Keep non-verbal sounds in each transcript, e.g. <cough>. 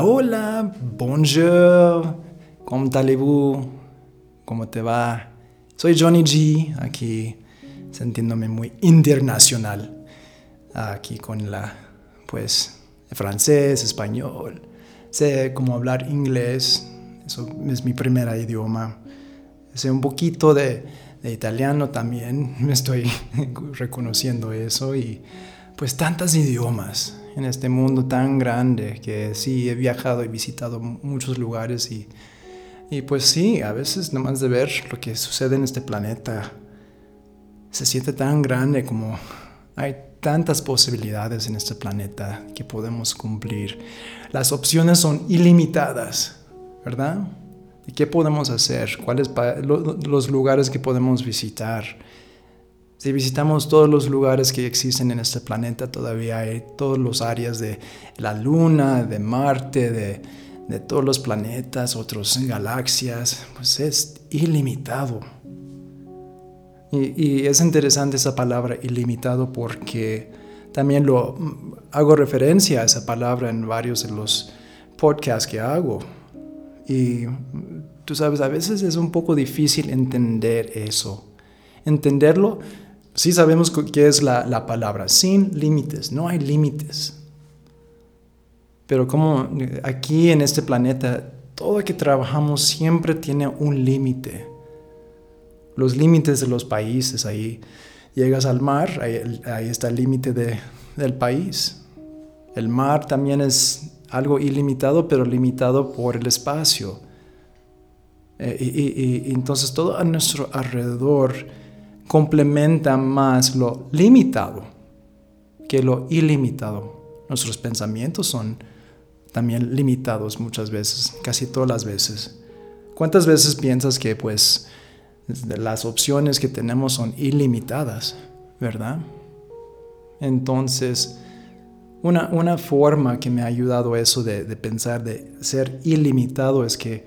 Hola, bonjour, ¿cómo allez-vous? ¿Cómo te va? Soy Johnny G, aquí sintiéndome muy internacional, aquí con la, pues, francés, español, sé cómo hablar inglés, eso es mi primer idioma, sé un poquito de, de italiano también, me <laughs> estoy <laughs> reconociendo eso y pues tantos idiomas en este mundo tan grande que sí he viajado y visitado muchos lugares y, y pues sí, a veces nomás de ver lo que sucede en este planeta se siente tan grande como hay tantas posibilidades en este planeta que podemos cumplir. Las opciones son ilimitadas, ¿verdad? ¿Y qué podemos hacer? ¿Cuáles los lugares que podemos visitar? Si visitamos todos los lugares que existen en este planeta, todavía hay todas las áreas de la Luna, de Marte, de, de todos los planetas, otras galaxias, pues es ilimitado. Y, y, es interesante esa palabra ilimitado porque también lo hago referencia a esa palabra en varios de los podcasts que hago. Y tú sabes, a veces es un poco difícil entender eso. Entenderlo sí sabemos qué es la, palabra, sin límites, no hay límites. Pero como aquí en este planeta, todo lo que trabajamos siempre tiene un límite. Los límites de los países, ahí llegas al mar, ahí, está el límite del país. El mar también es algo ilimitado, pero limitado por el espacio. Eh, y, y entonces todo a nuestro alrededor complementa más lo limitado que lo ilimitado. Nuestros pensamientos son también limitados muchas veces, casi todas las veces. ¿Cuántas veces piensas que pues las opciones que tenemos son ilimitadas, verdad? Entonces, una, una forma que me ha ayudado eso de, de pensar de ser ilimitado es que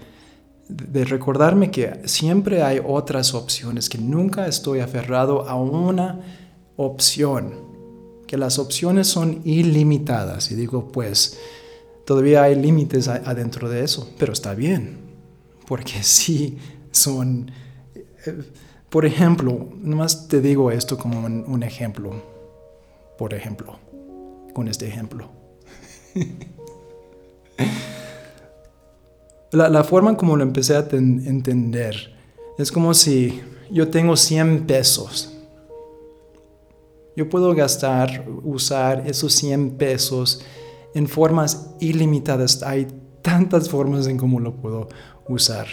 de recordarme que siempre hay otras opciones, que nunca estoy aferrado a una opción, que las opciones son ilimitadas. Y digo, pues, todavía hay límites adentro de eso, pero está bien, porque <laughs> sí son, eh, por ejemplo, nomás te digo esto como un ejemplo, por ejemplo, con este ejemplo. <laughs> La, forma como lo empecé a entender es como si yo tengo 100 pesos. Yo puedo gastar, usar esos 100 pesos en formas ilimitadas. Hay tantas formas en cómo lo puedo usar.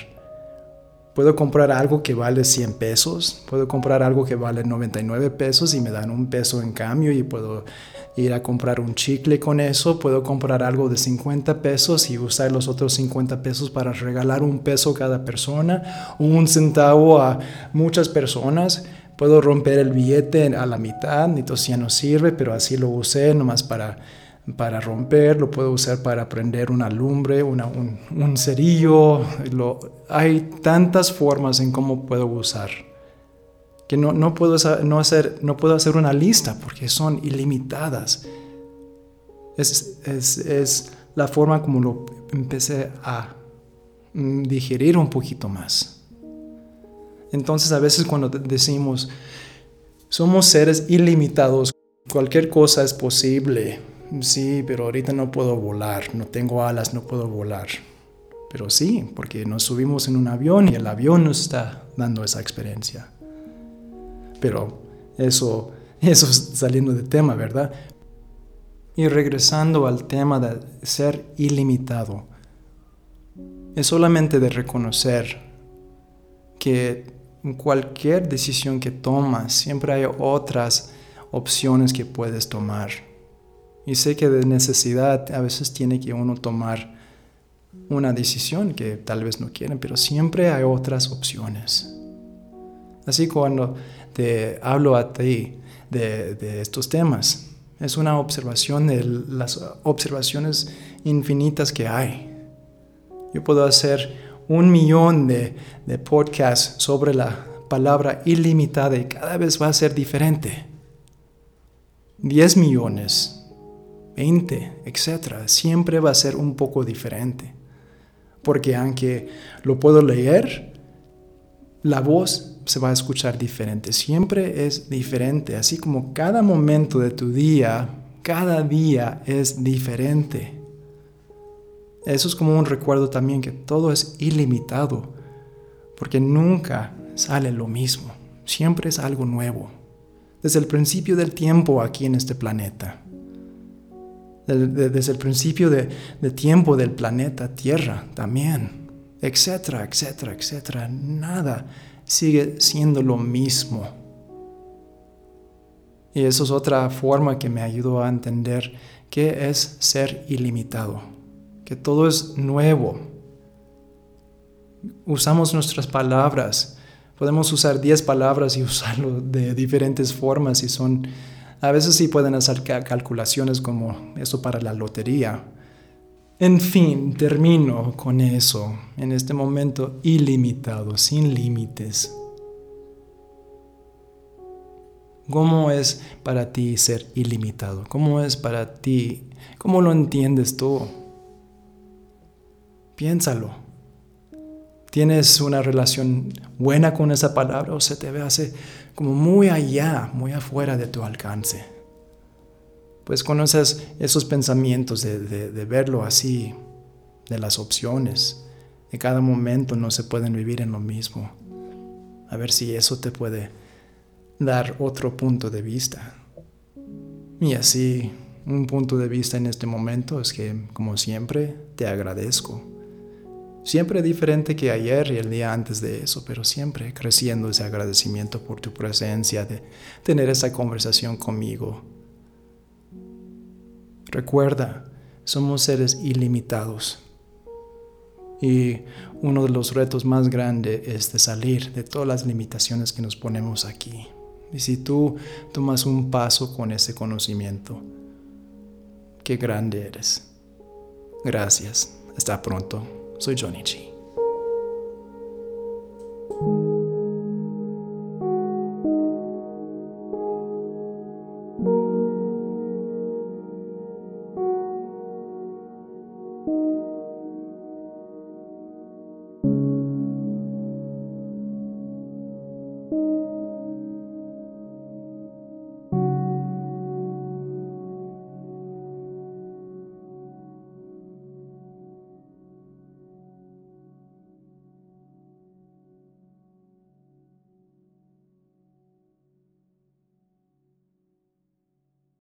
Puedo comprar algo que vale 100 pesos, puedo comprar algo que vale 99 pesos y me dan un peso en cambio y puedo ir a comprar un chicle con eso, puedo comprar algo de 50 pesos y usar los otros 50 pesos para regalar un peso cada persona, un centavo a muchas personas. Puedo romper el billete a la mitad, entonces ya no sirve, pero así lo usé nomás para para romper, lo puedo usar para prender una lumbre, un, un, cerillo. Lo, hay tantas formas en cómo puedo usar que no, no, puedo, no, hacer, no puedo hacer una lista porque son ilimitadas. Es, es, es la forma como lo empecé a mm, digerir un poquito más. Entonces a veces cuando decimos, somos seres ilimitados, cualquier cosa es posible, sí, pero ahorita no puedo volar, no tengo alas, no puedo volar. Pero sí, porque nos subimos en un avión y el avión nos está dando esa experiencia. Pero eso, eso es saliendo de tema, ¿verdad? Y regresando al tema de ser ilimitado, es solamente de reconocer que cualquier decisión que tomas, siempre hay otras opciones que puedes tomar y sé que de necesidad a veces tiene que uno tomar una decisión que tal vez no quieren, pero siempre hay otras opciones. Así cuando te hablo a ti de, de estos temas, es una observación de las observaciones infinitas que hay. Yo puedo hacer un millón de, de podcasts sobre la palabra ilimitada y cada vez va a ser diferente. Diez millones 20, etc. Siempre va a ser un poco diferente. Porque aunque lo puedo leer, la voz se va a escuchar diferente. Siempre es diferente. Así como cada momento de tu día, cada día es diferente. Eso es como un recuerdo también que todo es ilimitado. Porque nunca sale lo mismo. Siempre es algo nuevo. Desde el principio del tiempo aquí en este planeta desde el principio de, tiempo del planeta Tierra también, etcétera, etcétera, etcétera. Nada sigue siendo lo mismo. Y eso es otra forma que me ayudó a entender qué es ser ilimitado, que todo es nuevo. Usamos nuestras palabras, podemos usar 10 palabras y <laughs> usarlo de diferentes formas y son a veces sí pueden hacer calculaciones como eso para la lotería. En fin, termino con eso, en este momento ilimitado, sin límites. ¿Cómo es para ti ser ilimitado? ¿Cómo es para ti? ¿Cómo lo entiendes tú? Piénsalo. ¿Tienes una relación buena con esa palabra o se te ve hace como muy allá, muy afuera de tu alcance. Pues conoces esos pensamientos de, de, verlo así, de las opciones. En cada momento no se pueden vivir en lo mismo. A ver si eso te puede dar otro punto de vista. Y así, un punto de vista en este momento es que, como siempre, te agradezco Siempre diferente que ayer y el día antes de eso, pero siempre creciendo ese agradecimiento por tu presencia, de tener esa conversación conmigo. Recuerda, somos seres ilimitados. Y uno de los retos más grandes es de salir de todas las limitaciones que nos ponemos aquí. Y si tú tomas un paso con ese conocimiento, qué grande eres. Gracias. Hasta pronto. Soy Johnny G.